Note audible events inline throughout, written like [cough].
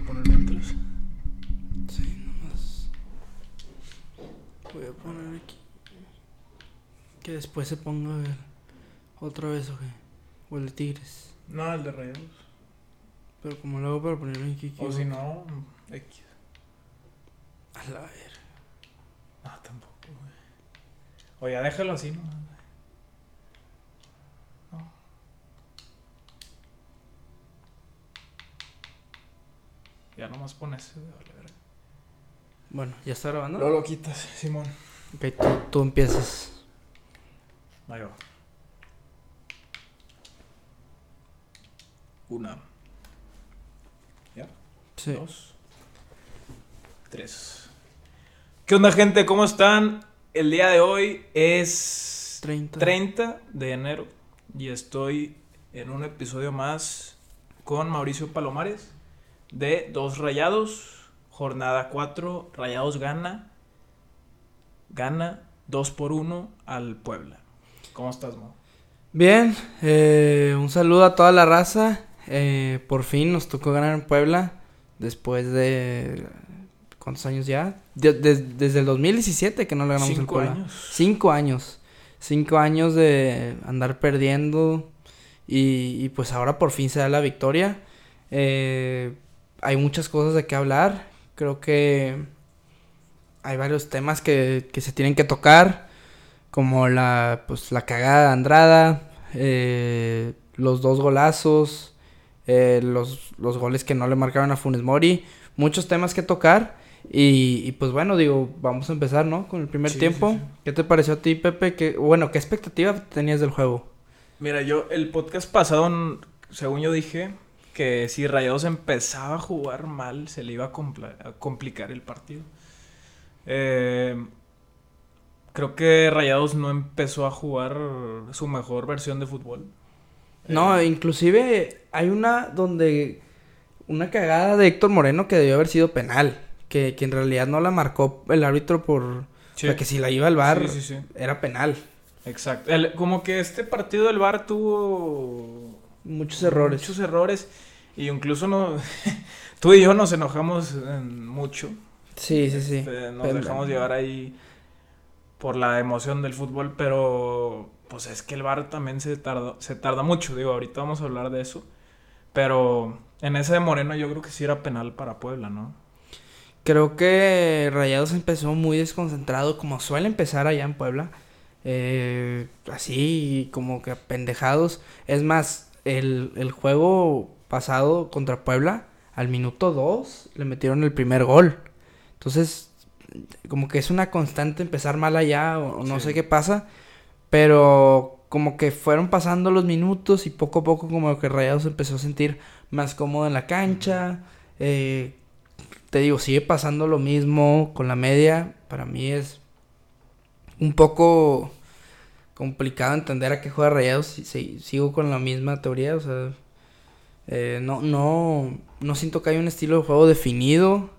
a poner mientras. Sí, nomás. Voy a poner aquí. Que después se ponga el- otra vez o qué. O el de Tigres. No, el de Rayados. Pero como lo hago para ponerlo aquí. O si no, X. A la ver. No, tampoco, güey. O ya déjalo así. No. Ya nomás pones. Bueno, ¿ya está grabando? Luego lo quitas, Simón. Ok, tú, tú empiezas. Ahí va. Una. ¿Ya? Sí. Dos. Tres. ¿Qué onda, gente? ¿Cómo están? El día de hoy es 30. 30 de enero y estoy en un episodio más con Mauricio Palomares de Dos Rayados, jornada 4, Rayados gana, gana 2 por 1 al Puebla. ¿Cómo estás, Mau? Bien, eh, un saludo a toda la raza. Eh, por fin nos tocó ganar en Puebla. Después de. ¿Cuántos años ya? De- de- desde el 2017 que no le ganamos Cinco Puebla. años. Cinco años. Cinco años de andar perdiendo. Y, y pues ahora por fin se da la victoria. Eh, hay muchas cosas de qué hablar. Creo que hay varios temas que, que se tienen que tocar. Como la, pues, la cagada de Andrada. eh, los dos golazos. eh, los, los goles que no le marcaron a Funes Mori. Muchos temas que tocar. Y, y, pues bueno, digo, vamos a empezar, ¿no? Con el primer Sí, tiempo. sí, sí. ¿Qué te pareció a ti, Pepe? ¿Qué, bueno, ¿qué expectativa tenías del juego? Mira, yo el podcast pasado, según yo dije, que si Rayados empezaba a jugar mal, se le iba a, complicar el partido. Eh, creo que Rayados no empezó a jugar su mejor versión de fútbol. No, Eh, inclusive hay una donde una cagada de Héctor Moreno que debió haber sido penal, que, que en realidad no la marcó el árbitro por... sí, O sea, que si la iba al bar sí, sí, era penal. exacto. El- como que este partido del VAR tuvo Muchos errores. Muchos errores. Y incluso no, [laughs] tú y yo nos enojamos eh, mucho. Sí, sí, sí. Este, nos dejamos llevar ahí por la emoción del fútbol, pero pues es que el VAR también se tarda, se tarda mucho, digo, ahorita vamos a hablar de eso. Pero en ese de Moreno yo creo que sí era penal para Puebla, ¿no? Creo que Rayados empezó muy desconcentrado, como suele empezar allá en Puebla. Eh, así, como que pendejados. Es más, el, el juego pasado contra Puebla, al minuto 2 le metieron el primer gol. Entonces, como que es una constante empezar mal allá, o, no Sí. sé qué pasa. Pero como que fueron pasando los minutos y poco a poco como que Rayados empezó a sentir más cómodo en la cancha. Eh, te digo, sigue pasando lo mismo con la media. Para mí es un poco complicado entender a qué juega Rayados. si- si- sigo con la misma teoría, o sea, eh, no, no, no siento que haya un estilo de juego definido.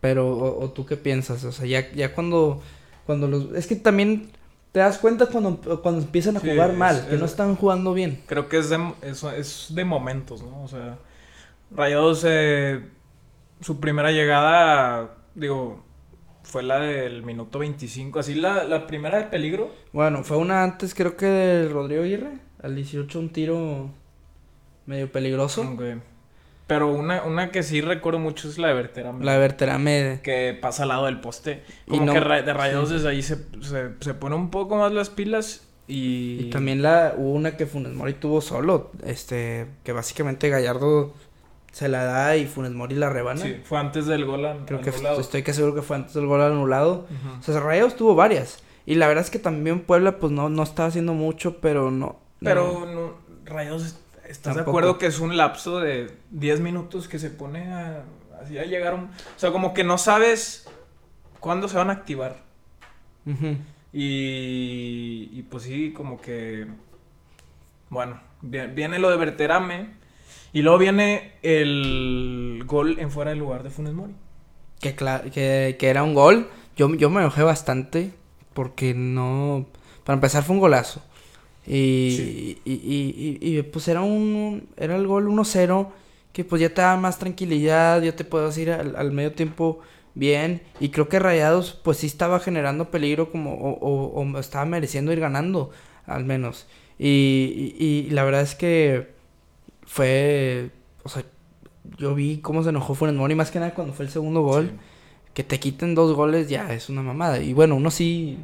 Pero, o, o tú qué piensas? O sea, ya, ya cuando, cuando los... Es que también te das cuenta cuando, cuando empiezan a Sí, jugar es- mal, que es- no están jugando bien. Creo que es de, eso es de momentos, ¿no? O sea, Rayados, eh, su primera llegada, digo, fue la del minuto 25, así la, la primera de peligro. Bueno, fue una antes creo que de Rodrigo Aguirre. Al 18 un tiro medio peligroso. Pero una, una que sí recuerdo mucho es la de Berterame. La de Berterame. que pasa al lado del poste. Y Como no- que de rayados sí. desde ahí se, se, se pone un poco más las pilas y... Y también la hubo una que Funes Mori tuvo solo. Este, que básicamente Gallardo se la da y Funes Mori la rebana. Sí, fue antes del gol an- Creo que anulado. estoy que seguro que fue antes del gol anulado. O sea, Rayados tuvo varias. Y la verdad es que también Puebla pues no, no estaba haciendo mucho, pero no. Pero no. no, Rayados, ¿estás de acuerdo que es un lapso de 10 minutos que se pone a, así a llegar un... O sea, como que no sabes cuándo se van a activar. Y, y pues sí, como que... Bueno, vi- viene lo de Berterame y luego viene el gol en fuera del lugar de Funes Mori. Que, que, que era un gol. Yo, yo me enojé bastante porque no... Para empezar fue un golazo. Y, Sí. y, y, y- y, pues era un... Era el gol 1-0 que pues ya te da más tranquilidad, ya te puedes ir al, al medio tiempo bien. Y creo que Rayados pues sí estaba generando peligro como o, o- o estaba mereciendo ir ganando al menos. Y, y- y la verdad es que fue, o sea, yo vi cómo se enojó Funes Mori más que nada cuando fue el segundo gol. Sí. Que te quiten dos goles ya es una mamada. Y bueno, uno sí...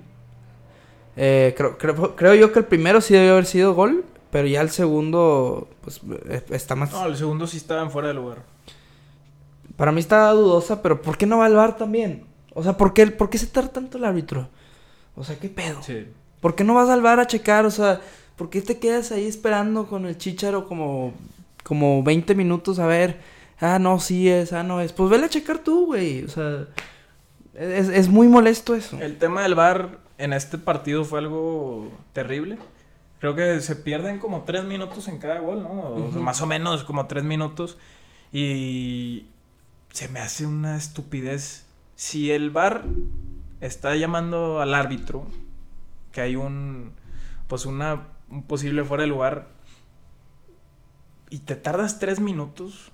eh, creo, creo, creo yo que el primero sí debió haber sido gol, pero ya el segundo pues eh, está más... No, el segundo sí estaba en fuera de lugar. Para mí está dudosa, pero ¿por qué no va al VAR también? O sea, ¿por qué, ¿por qué se tarda tanto el árbitro? O sea, ¿qué pedo? Sí. ¿Por qué no vas al bar a checar? O sea, ¿por qué te quedas ahí esperando con el chicharo como, como 20 minutos a ver? Ah, no, sí es, ah, no es. Pues vele a checar tú, güey. O sea, es, es muy molesto eso. El tema del VAR en este partido fue algo terrible. Creo que se pierden como tres minutos en cada gol, ¿no? O. Más o menos como tres minutos. Y se me hace una estupidez. Si el VAR está llamando al árbitro, que hay un, pues una, un posible fuera de lugar, y te tardas tres minutos,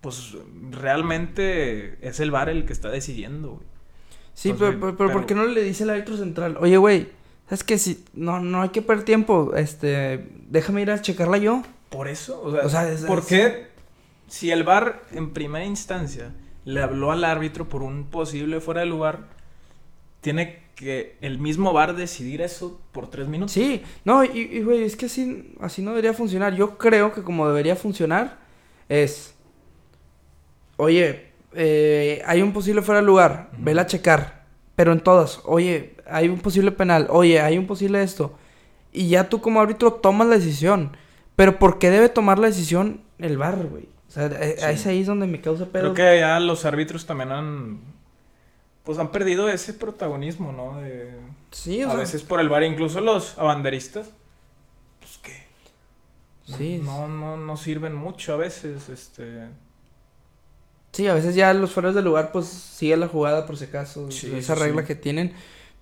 pues realmente es el VAR el que está decidiendo, güey. Sí, Pues, pero, pero, pero ¿por qué no le dice el árbitro central? Oye, güey, ¿sabes qué? Si, no, no hay que perder tiempo. Este, déjame ir a checarla yo. Por eso, o sea, O sea, es- ¿por es- qué si el VAR en primera instancia le habló al árbitro por un posible fuera de lugar, tiene que el mismo VAR decidir eso por tres minutos? Sí, no, y, y, güey, es que así, así no debería funcionar. Yo creo que como debería funcionar es, oye, eh, hay un posible fuera de lugar, Ujú. vela a checar, pero en todas, oye, hay un posible penal, oye, hay un posible esto, y ya tú como árbitro tomas la decisión, pero ¿por qué debe tomar la decisión el VAR, güey? O sea, eh, Sí. es ahí donde me causa pedo. Creo que ya los árbitros también han, pues han perdido ese protagonismo, ¿no? De, Sí, o a sea, veces por el VAR, incluso los abanderistas, pues que sí, no, no, no sirven mucho a veces, este... Sí, a veces ya los fueros del lugar pues sigue la jugada por si acaso, Sí, esa sí, regla sí. que tienen.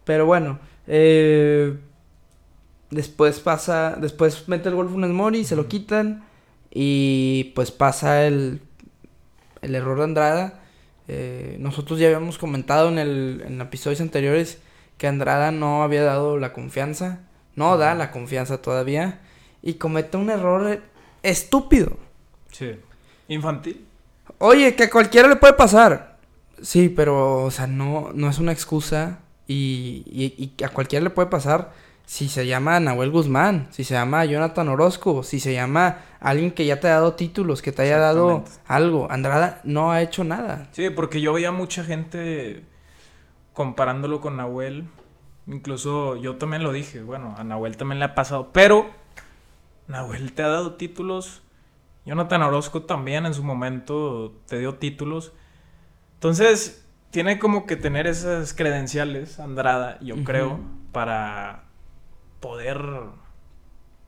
Pero bueno, eh, después pasa, después mete el gol Funes Mori, se lo quitan y pues pasa el, el error de Andrada. Eh, nosotros ya habíamos comentado en, el, en episodios anteriores que Andrada no había dado la confianza, no da la confianza todavía y comete un error estúpido. Sí. Infantil. Oye, que a cualquiera le puede pasar. Sí, pero, o sea, no, no es una excusa. Y, y, y a cualquiera le puede pasar si se llama Nahuel Guzmán, si se llama Jonathan Orozco, si se llama alguien que ya te ha dado títulos, que te haya dado algo. Andrada no ha hecho nada. Sí, porque yo veía mucha gente comparándolo con Nahuel. Incluso yo también lo dije, bueno, a Nahuel también le ha pasado, pero Nahuel te ha dado títulos. Jonathan Orozco también en su momento te dio títulos. Entonces, tiene como que tener esas credenciales, Andrada, yo creo, para poder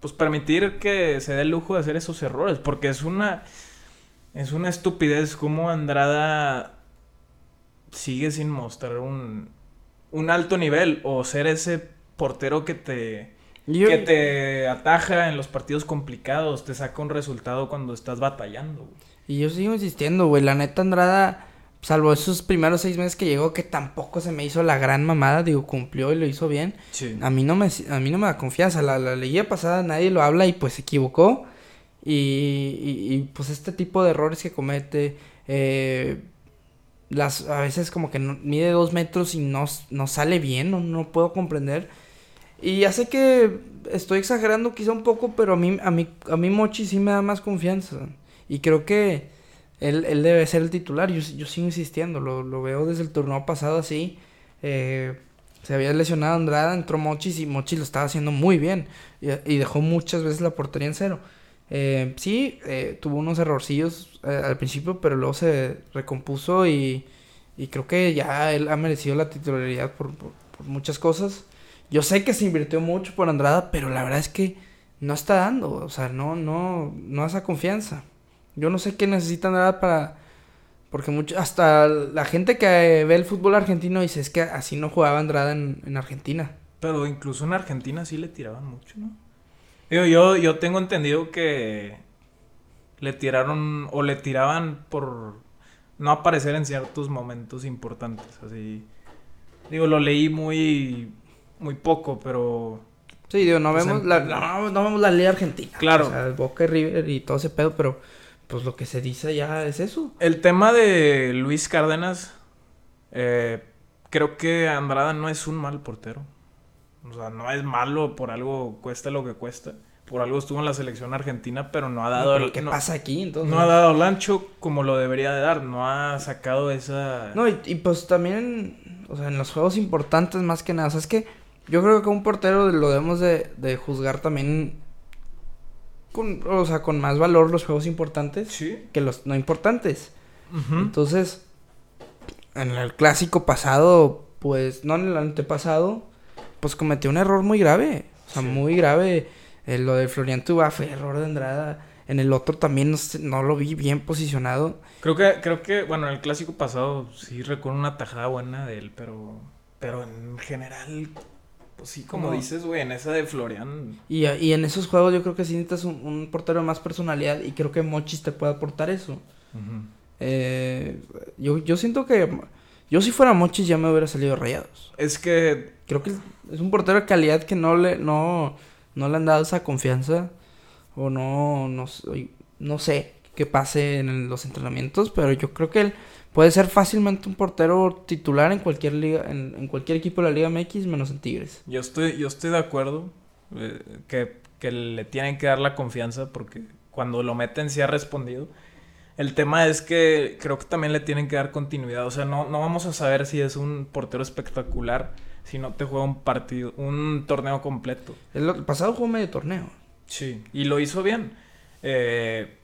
pues permitir que se dé el lujo de hacer esos errores, porque es una es una estupidez como Andrada sigue sin mostrar un un alto nivel o ser ese portero que te yo- que te ataja en los partidos complicados, te saca un resultado cuando estás batallando. güey. Y yo sigo insistiendo, güey. La neta, Andrada, salvo esos primeros seis meses que llegó, que tampoco se me hizo la gran mamada, digo, cumplió y lo hizo bien. Sí. A mí no me, a mí no me da confianza. La, la liguilla pasada nadie lo habla y pues se equivocó. Y, y- y, pues este tipo de errores que comete. eh, las, a veces como que no- mide dos metros y no, no sale bien, no, no puedo comprender. Y ya sé que estoy exagerando quizá un poco, pero a mí, a mí, a mí Mochi sí me da más confianza. Y creo que él, él debe ser el titular. Yo, yo sigo insistiendo, lo, lo veo desde el torneo pasado así. Eh, se había lesionado Andrada, entró Mochis y Mochis lo estaba haciendo muy bien. Y, dejó muchas veces la portería en cero. Eh, sí, eh, tuvo unos errorcillos eh, al principio, pero luego se recompuso y, y creo que ya él ha merecido la titularidad por- por muchas cosas. Yo sé que se invirtió mucho por Andrada, pero la verdad es que no está dando, o sea, no, no, no esa confianza. Yo no sé qué necesita Andrada para... Porque mucho, hasta la gente que ve el fútbol argentino dice, es que así no jugaba Andrada en, en Argentina. Pero incluso en Argentina sí le tiraban mucho, ¿no? Digo, yo, yo tengo entendido que le tiraron o le tiraban por no aparecer en ciertos momentos importantes. Así, digo, lo leí muy, muy poco, pero Sí, digo, no Pues vemos en- la, no, no vemos la Liga Argentina. Claro. O sea, Boca y River y todo ese pedo, pero pues lo que se dice ya es eso. el tema de Luis Cárdenas, eh, creo que Andrada no es un mal portero. O sea, no es malo, por algo cuesta lo que cuesta. Por algo estuvo en la selección argentina, pero no ha dado Pero el- ¿Qué no- pasa aquí entonces? No ha dado el ancho como lo debería de dar. No ha sacado esa... No, y, y, pues también, o sea, en los juegos importantes más que nada. O sea, es que yo creo que un portero lo debemos de, de juzgar también con, o sea, con más valor los juegos importantes Sí. que los no importantes. Entonces, en el clásico pasado, pues, no en el antepasado, pues cometió un error muy grave. O sea, Sí. muy grave. Eh, lo de Florian Tuba fue error de Andrada. En el otro también no, no lo vi bien posicionado. Creo que, creo que, bueno, en el clásico pasado sí recuerdo una tajada buena de él, pero, pero en general, pues sí, como dices, güey, en esa de Florian, Y, y en esos juegos yo creo que sí necesitas un, un portero de más personalidad y creo que Mochis te puede aportar eso. Eh, yo, yo siento que yo si fuera Mochis ya me hubiera salido rayados. es que, Creo que es un portero de calidad que no le, no, no le han dado esa confianza. O no, no, sé- no sé qué pase en los entrenamientos. Pero yo creo que él puede ser fácilmente un portero titular en cualquier liga, en, en cualquier equipo de la Liga MX, menos en Tigres. yo estoy, yo estoy de acuerdo eh, que, que le tienen que dar la confianza porque cuando lo meten sí ha respondido. El tema es que creo que también le tienen que dar continuidad. O sea, no, no vamos a saber si es un portero espectacular si no te juega un partido, un torneo completo. El, el pasado jugó medio torneo. Sí, y lo hizo bien. Eh,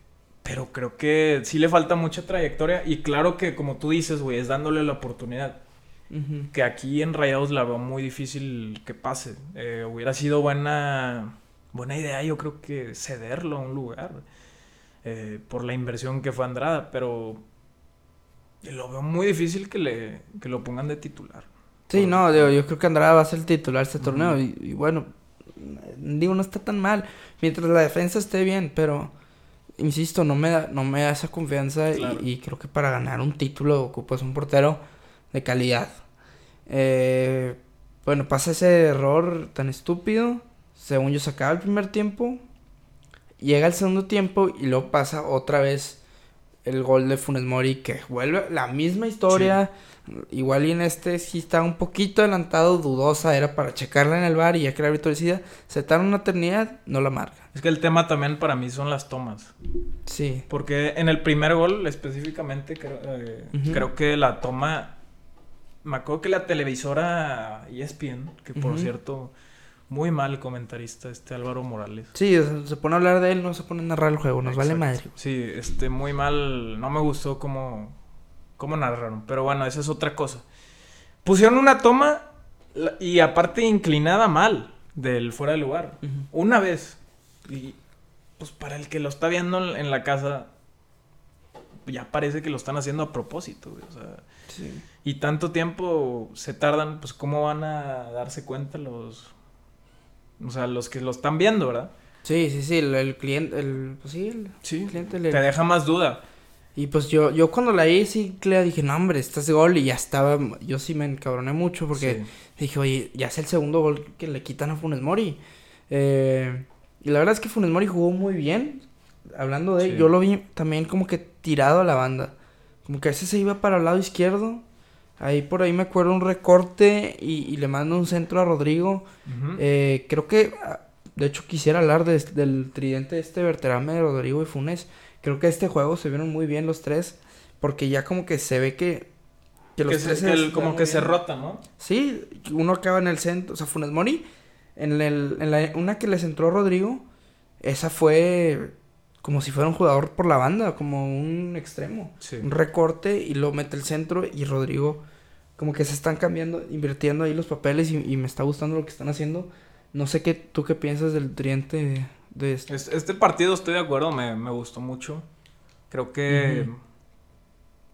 pero creo que sí le falta mucha trayectoria. Y claro que, como tú dices, güey, es dándole la oportunidad. Que aquí en Rayados la veo muy difícil que pase. Eh, hubiera sido buena, buena idea, yo creo que cederlo a un lugar. eh, por la inversión que fue Andrada. Pero lo veo muy difícil que, le, que lo pongan de titular. Sí, no, digo, yo creo que Andrada va a ser el titular este torneo. Y, y bueno, digo, no está tan mal. Mientras la defensa esté bien, pero insisto, no me da, no me da esa confianza. y- Claro. Y, creo que para ganar un título ocupas un portero de calidad. Eh, bueno, pasa ese error tan estúpido. Según yo, se acaba el primer tiempo. Llega el segundo tiempo y luego pasa otra vez el gol de Funes Mori que vuelve la misma historia. Igual y en este sí está un poquito adelantado, dudosa, era para checarla en el bar y ya que el árbitro decida, se tarda una eternidad, no la marca. Es que el tema también para mí son las tomas. Sí. Porque en el primer gol específicamente creo, eh, creo que la toma... Me acuerdo que la televisora ESPN, que por cierto, muy mal comentarista este Álvaro Morales. Sí, se pone a hablar de él, no se pone a narrar el juego, nos vale madre. Sí, este, muy mal. No me gustó cómo, cómo narraron. Pero bueno, esa es otra cosa. Pusieron una toma y aparte inclinada mal del fuera de lugar. Una vez. Y pues para el que lo está viendo en la casa, ya parece que lo están haciendo a propósito. güey, O sea, Sí. y tanto tiempo se tardan, pues cómo van a darse cuenta los... O sea, los que lo están viendo, ¿verdad? Sí, sí, sí, el, el cliente, el, pues sí, el Sí. cliente Te le... deja más duda. Y pues yo, yo cuando la vi, sí, le dije, no, hombre, este es gol y ya estaba, yo sí me encabroné mucho porque... Sí. Dije, oye, ya es el segundo gol que le quitan a Funes Mori. Eh, y la verdad es que Funes Mori jugó muy bien. Hablando de Sí. yo lo vi también como que tirado a la banda. Como que a veces se iba para el lado izquierdo. Ahí por ahí me acuerdo un recorte y, y le mando un centro a Rodrigo. Eh, creo que, ah, de hecho, quisiera hablar de- del tridente este verterame de Rodrigo y Funes. Creo que este juego se vieron muy bien los tres. Porque ya como que se ve que, que los que se- tres que el- como que se rota, ¿no? Sí, uno acaba en el centro, o sea, Funes Mori, en, el, en la, una que les entró Rodrigo, esa fue como si fuera un jugador por la banda, como un extremo. Sí. Un recorte y lo mete el centro y Rodrigo, como que se están cambiando, invirtiendo ahí los papeles y, y me está gustando lo que están haciendo. No sé qué, tú qué piensas del triente de, este. Es- Este partido estoy de acuerdo, me, me gustó mucho. Creo que.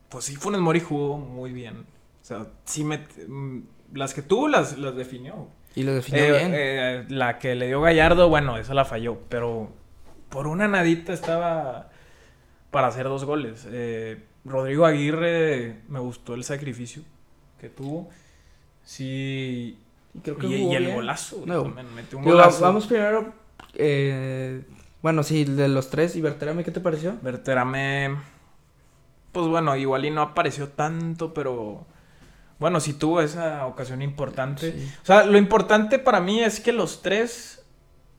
Pues sí, Funes Mori jugó muy bien. O sea, sí me. mm, Las que tuvo las, las definió. Y lo definió Eh, bien. eh, la que le dio Gallardo, bueno, esa la falló. Pero por una nadita estaba para hacer dos goles. Eh, Rodrigo Aguirre me gustó el sacrificio que tuvo. Sí. Y creo que Y, el golazo. No. metió un golazo. vamos primero. Eh, bueno, sí, de los tres. ¿Y Berterame qué te pareció? Berterame. Pues bueno, igual y no apareció tanto, pero. Bueno, sí tuvo esa ocasión importante. Sí. O sea, lo importante para mí es que los tres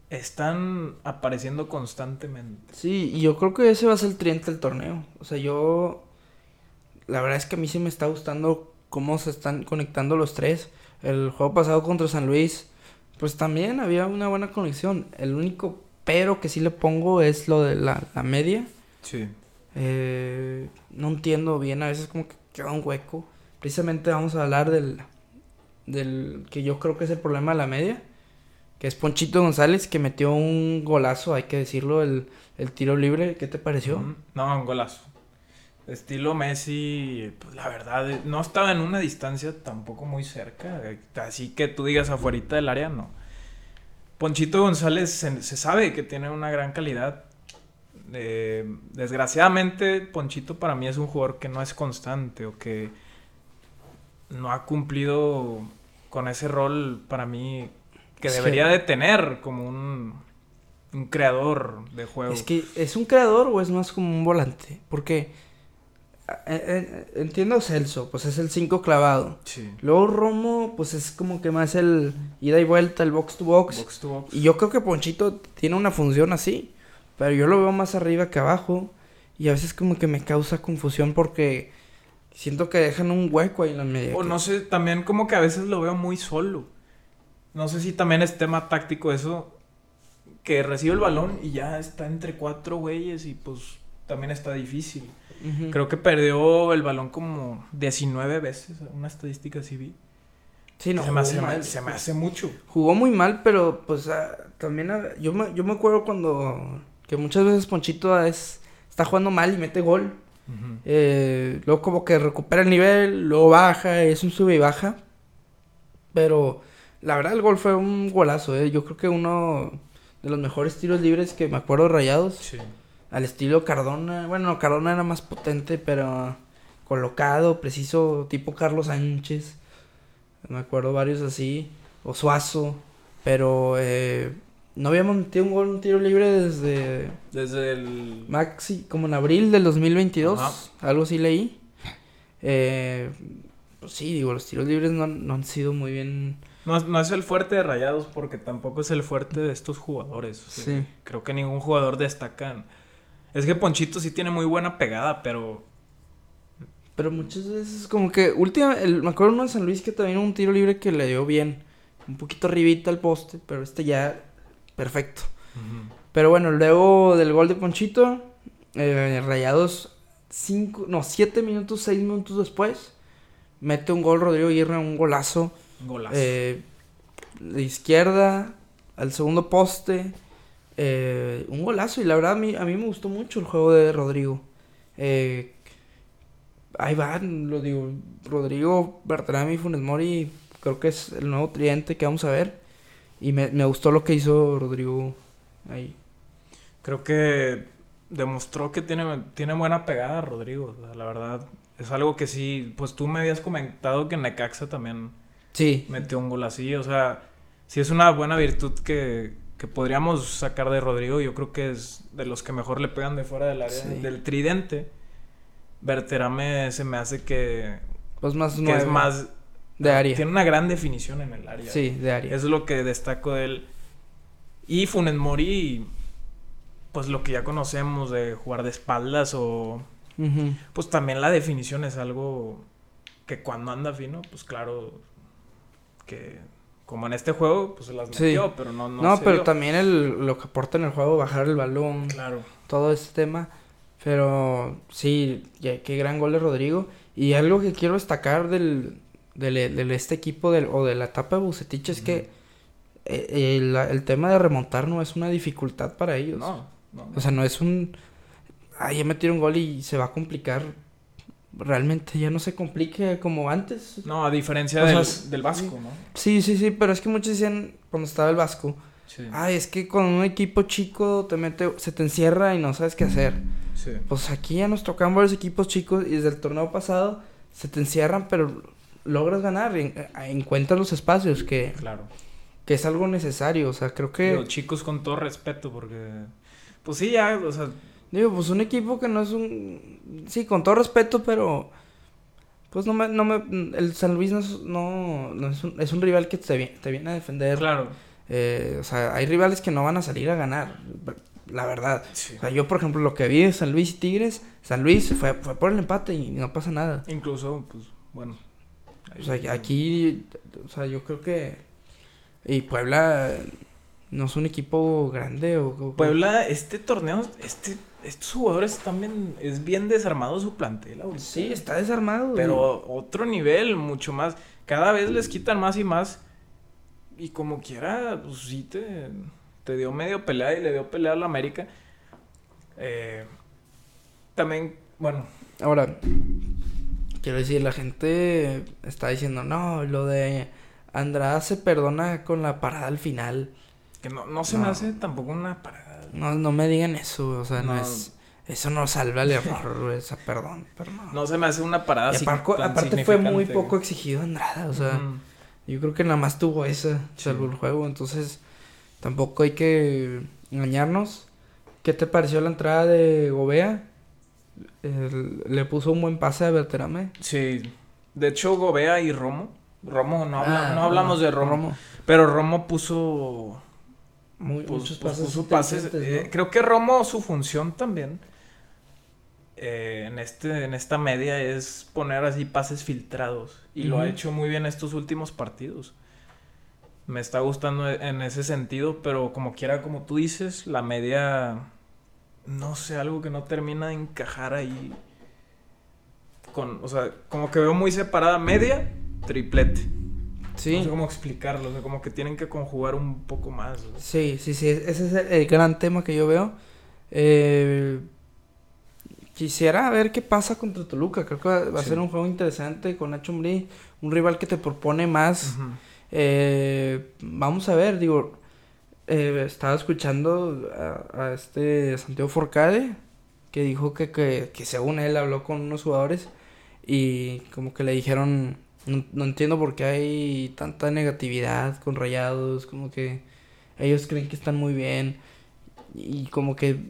están apareciendo constantemente. Sí, y yo creo que ese va a ser el triente del torneo. O sea, yo. La verdad es que a mí sí me está gustando cómo se están conectando los tres. El juego pasado contra San Luis, pues también había una buena conexión. El único pero que sí le pongo es lo de la, la media. Sí. Eh, no entiendo bien, a veces como que queda un hueco. Precisamente vamos a hablar del, del que yo creo que es el problema de la media, que es Ponchito González, que metió un golazo, hay que decirlo, el, el tiro libre. ¿Qué te pareció? No, un golazo. Estilo Messi, pues la verdad, eh, no estaba en una distancia tampoco muy cerca. eh, Así que tú digas afuerita del área, no. Ponchito González se, se sabe que tiene una gran calidad. Eh, desgraciadamente, Ponchito para mí es un jugador que no es constante o que no ha cumplido con ese rol para mí que Sí. debería de tener como un, un creador de juego. Es que es un creador o es más como un volante, porque entiendo a Celso, pues es el 5 clavado. Sí. Luego Romo, pues es como que más el ida y vuelta, el box to box. Box to box. Y yo creo que Ponchito tiene una función así, pero yo lo veo más arriba que abajo. Y a veces como que me causa confusión porque siento que dejan un hueco ahí en la media. O no sé, también como que a veces lo veo muy solo. No sé si también es tema táctico eso. Que recibe el balón y ya está entre cuatro güeyes y pues también está difícil. Creo que perdió el balón como 19 veces. Una estadística así vi. Sí, no, se, me hace, mal, se me hace mucho. Jugó muy mal, pero pues ah, también ah, yo me, yo me acuerdo cuando que muchas veces Ponchito es, está jugando mal y mete gol. Eh, luego como que recupera el nivel, luego baja, es un sube y baja. Pero la verdad el gol fue un golazo, eh. Yo creo que uno de los mejores tiros libres que me acuerdo rayados. Sí. Al estilo Cardona. Bueno, Cardona era más potente, pero colocado, preciso, tipo Carlos Sánchez. Me acuerdo varios así. O Suazo. Pero eh, no habíamos metido un gol, un tiro libre desde Desde el. Maxi, como en abril del 2022. Ajá. Algo así leí. Eh, pues sí, digo, los tiros libres no, han- no han sido muy bien. No, no es el fuerte de Rayados porque tampoco es el fuerte de estos jugadores. o sea, Sí. Creo que ningún jugador destaca. Es que Ponchito sí tiene muy buena pegada, pero Pero muchas veces como que última, el, me acuerdo uno de San Luis que también un tiro libre que le dio bien. Un poquito arribita al poste, pero este ya perfecto. Pero bueno, luego del gol de Ponchito, eh, Rayados cinco, no, siete minutos, seis minutos después, mete un gol Rodrigo Aguirre, un golazo. golazo. eh, de izquierda al segundo poste. Eh, un golazo y la verdad a mí, a mí me gustó mucho el juego de Rodrigo. Eh, ahí van, lo digo, Rodrigo, Bertrami y Funes Mori creo que es el nuevo tridente que vamos a ver. Y me, me gustó lo que hizo Rodrigo ahí. Creo que demostró que tiene, tiene buena pegada Rodrigo. o sea, la verdad, es algo que sí. Pues tú me habías comentado que Necaxa también Sí, metió un gol así. O sea, sí es una buena virtud que, que podríamos sacar de Rodrigo. Yo creo que es de los que mejor le pegan de fuera del área. Sí. Del tridente. Berterame se me hace que, pues más que nueve es más. de área. Tiene una gran definición en el área. Sí, de área. Es lo que destaco de él. Y Funes Mori, pues lo que ya conocemos de jugar de espaldas o... Pues también la definición es algo que cuando anda fino, pues claro, que como en este juego, pues se las Sí. metió, pero no... No, No, se pero dio. también el, lo que aporta en el juego, bajar el balón, Claro. todo este tema. Pero sí, ya, qué gran gol de Rodrigo. Y algo que quiero destacar del, del, del este equipo del, o de la etapa de Bucetich es que eh, el, el tema de remontar no es una dificultad para ellos. No, no. O sea, no es un... Ah, ya metieron gol y se va a complicar. Realmente ya no se complique como antes. No, a diferencia sea, del, del Vasco, ¿no? Sí, sí, sí, pero es que muchos decían cuando estaba el Vasco. Sí. Ay, es que con un equipo chico te mete, se te encierra y no sabes qué hacer. Sí. Pues aquí ya nos tocan varios equipos chicos y desde el torneo pasado se te encierran, pero logras ganar, en, encuentras los espacios que, Claro. que es algo necesario. O sea, creo que... Los chicos con todo respeto, porque. Pues sí, ya, o sea. Digo, pues un equipo que no es un... Sí, con todo respeto, pero... Pues no me... No me el San Luis no es, no, no es, un, es un rival que te, te viene a defender. Claro. Eh, o sea, hay rivales que no van a salir a ganar. La verdad. Sí. O sea, yo, por ejemplo, lo que vi de San Luis y Tigres... San Luis fue, fue por el empate y no pasa nada. Incluso, pues, bueno. O sea, aquí... O sea, yo creo que... Y Puebla... No es un equipo grande o- Puebla, este torneo, este, estos jugadores también es bien desarmado su plantel ahorita. Sí, está desarmado. Pero otro nivel, mucho más. Cada vez les quitan más y más. Y como quiera, pues sí te, te dio medio pelea y le dio pelea a la América. Eh, también, bueno, Ahora, quiero decir, la gente está diciendo, no, lo de Andrada se perdona con la parada al final. que no, no se No. me hace tampoco una parada. No, no me digan eso, o sea, no, No. es... Eso no salva el error, [laughs] güey, o sea, perdón, pero no. No se me hace una parada Y así aparte, tan aparte fue muy poco exigido Andrada, o sea, yo creo que nada más tuvo esa, salvo Sí. el juego, entonces tampoco hay que engañarnos. ¿Qué te pareció la entrada de Gobea? El- le puso un buen pase a Berterame. Sí. De hecho, Gobea y Romo. Romo, no, habla- Ah, no hablamos de Romo, Romo. Pero Romo puso Muy, pues, muchos pues, pases. puso pases. eh, ¿no? creo que Romo, su función también eh, en, este, en esta media es poner así pases filtrados. Y lo ha hecho muy bien estos últimos partidos. Me está gustando e- en ese sentido, pero como quiera, como tú dices, la media, no sé, algo que no termina de encajar ahí. Con, o sea, como que veo muy separada media, triplete. Sí, No sé cómo explicarlo, o sea, como que tienen que conjugar un poco más. sí, sí, sí, ese es el, gran tema que yo veo. Eh, quisiera ver qué pasa contra Toluca. Creo que va, va a ser un juego interesante con Nacho Umbrí, un rival que te propone más. Eh, vamos a ver, digo, eh, estaba escuchando a, a este Santiago Forcade que dijo que, que, que según él habló con unos jugadores y como que le dijeron, no, no entiendo por qué hay tanta negatividad con rayados, como que ellos creen que están muy bien y como que,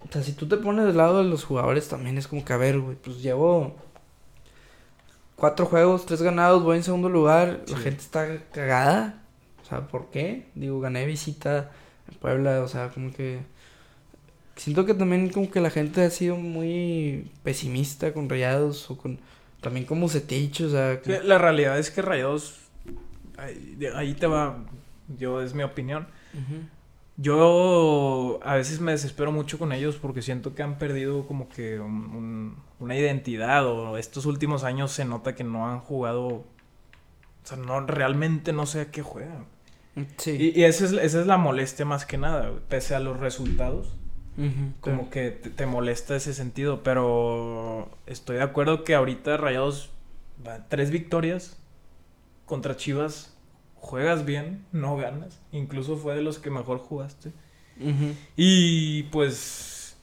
o sea, si tú te pones del lado de los jugadores también es como que, a ver, güey, pues llevo cuatro juegos, tres ganados, voy en segundo lugar, la gente está cagada, o sea, ¿por qué? Digo, gané visita en Puebla, o sea, como que... Siento que también como que la gente ha sido muy pesimista con Rayados o con... También con Bucetich, o sea... La realidad es que Rayados, ahí, te va, yo es mi opinión. Yo a veces me desespero mucho con ellos porque siento que han perdido como que un- un- una identidad o estos últimos años se nota que no han jugado, o sea, no realmente no sé a qué juegan. Sí. Y, y esa, es, esa es la molestia más que nada, pese a los resultados. Como que te, te molesta ese sentido, pero estoy de acuerdo que ahorita Rayados va tres victorias contra Chivas, juegas bien, no ganas, incluso fue de los que mejor jugaste. Y pues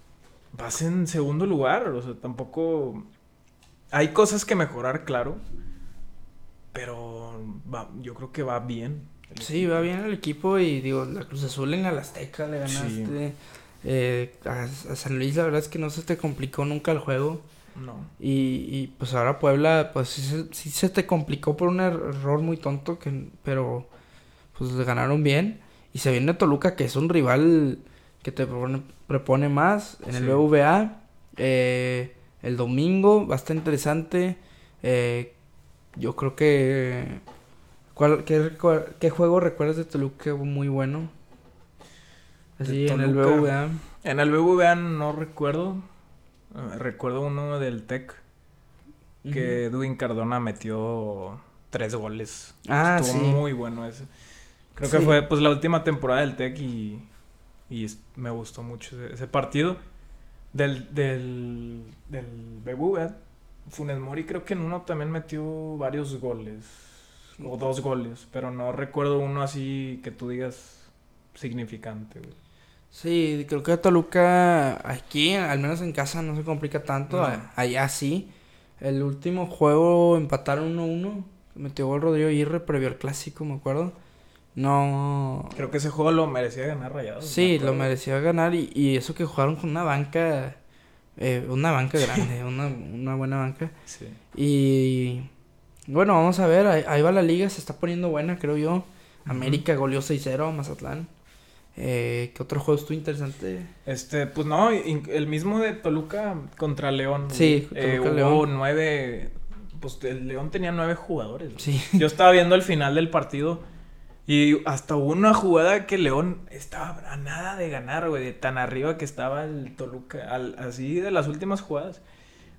vas en segundo lugar, o sea, tampoco hay cosas que mejorar, claro, pero va- yo creo que va bien. Sí, va bien el equipo y digo, la Cruz Azul en la Azteca le Sí. Eh, a, a San Luis la verdad es que no se te complicó nunca el juego. No. Y, y pues ahora Puebla, pues sí, se- sí se te complicó por un er- error muy tonto, que, pero pues le ganaron bien. Y se viene Toluca, que es un rival que te propone, propone más en el. BVA. Eh, el domingo va a estar interesante. Eh, yo creo que... ¿cuál, qué juego recuerdas de Toluca muy bueno? Así en el Toluca. BVA. En el BBVA no recuerdo. Recuerdo uno del TEC que Edwin Cardona metió tres goles. Ah, Estuvo sí. muy bueno ese. Creo que fue pues la última temporada del TEC y, y me gustó mucho ese, ese partido. Del, del, del BBVA, Funes Mori creo que en uno también metió varios goles. O dos goles, pero no recuerdo uno así que tú digas significante. güey. Sí, creo que Toluca aquí, al menos en casa, no se complica tanto. No. Allá sí. El último juego empataron 1-1. Metió gol Rodrigo Aguirre previo al clásico, me acuerdo. No. Creo que ese juego lo merecía ganar Rayados. Sí, lo merecía ganar. Y, y eso que jugaron con una banca. eh, una banca [laughs] grande, una, una buena banca. Sí. Y. Bueno, vamos a ver. Ahí, ahí va la liga, se está poniendo buena, creo yo. América goleó 6-0 a Mazatlán. Eh, ¿Qué otro juego estuvo interesante? Este, pues no, el mismo de Toluca contra León. Sí. Eh, Toluca, hubo León. nueve. Pues el León tenía nueve jugadores. Sí. Yo estaba viendo el final del partido y hasta hubo una jugada que León estaba a nada de ganar, güey, de tan arriba que estaba el Toluca, al- así de las últimas jugadas.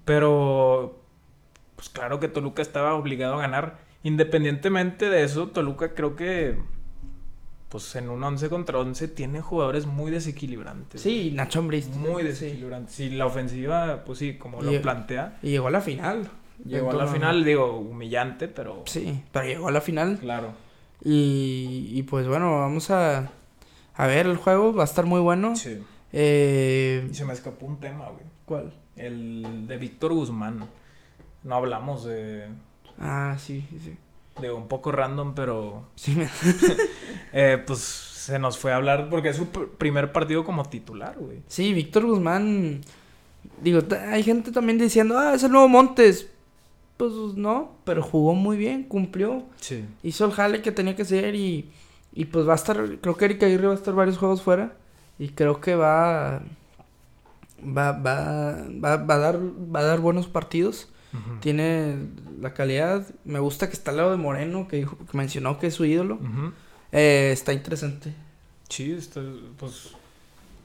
Pero, pues claro que Toluca estaba obligado a ganar. Independientemente de eso, Toluca creo que, pues en un 11 contra 11 tiene jugadores muy desequilibrantes. Sí, Nacho Ambriz. Muy Sí. desequilibrantes. Y la ofensiva, pues sí, como Y- lo plantea. Y llegó a la final. Llegó a la final, digo, humillante, pero Sí, pero llegó a la final. claro. Y, y pues bueno, vamos a, a ver el juego. Va a estar muy bueno. Sí. Eh, Y se me escapó un tema, güey. ¿Cuál? El de Víctor Guzmán. No hablamos de, Ah, sí, sí, de un poco random, pero Sí, [laughs] eh, pues se nos fue a hablar porque es su pr- primer partido como titular, güey. Sí, Víctor Guzmán. Digo, hay gente también diciendo, ah, es el nuevo Montes. Pues no, pero jugó muy bien, cumplió. Sí. Hizo el jale que tenía que hacer y, y pues va a estar, creo que Erika Aguirre va a estar varios juegos fuera. Y creo que va, va, va, va, va a dar, va a dar buenos partidos. Tiene la calidad. Me gusta que está al lado de Moreno, que, dijo, que mencionó que es su ídolo. Eh, está interesante. Sí, está- pues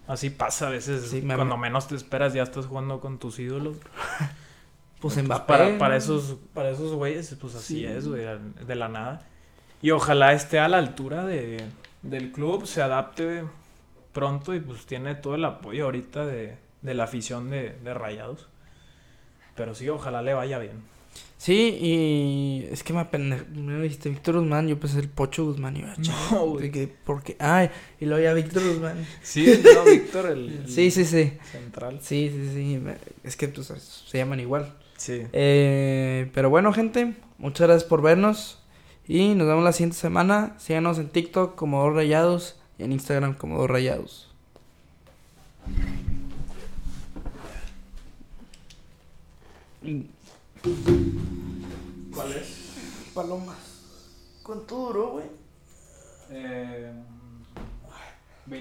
así pasa a veces. Sí, me- Cuando menos te esperas ya estás jugando con tus ídolos. [laughs] Pues Mbappé. para, para esos para esos güeyes, pues así Sí. es, güey, de la nada. Y ojalá esté a la altura de, del club, se adapte pronto y pues tiene todo el apoyo ahorita de, de la afición de, de Rayados. Pero sí, ojalá le vaya bien. Sí, y es que me apende... Me dijiste Víctor Guzmán, yo pensé el Pocho Guzmán. Y yo, No, güey. que, porque, ay, y luego ya Víctor Guzmán. Sí, no, [laughs] Víctor, el, el Sí, sí, sí. central. Sí, sí, sí. Es que pues, se llaman igual. Sí. Eh, pero bueno, gente, muchas gracias por vernos. Y nos vemos la siguiente semana. Síganos en TikTok como Dos Rayados y en Instagram como Dos Rayados. ¿Cuál es? Palomas. ¿Cuánto duró, güey? Eh,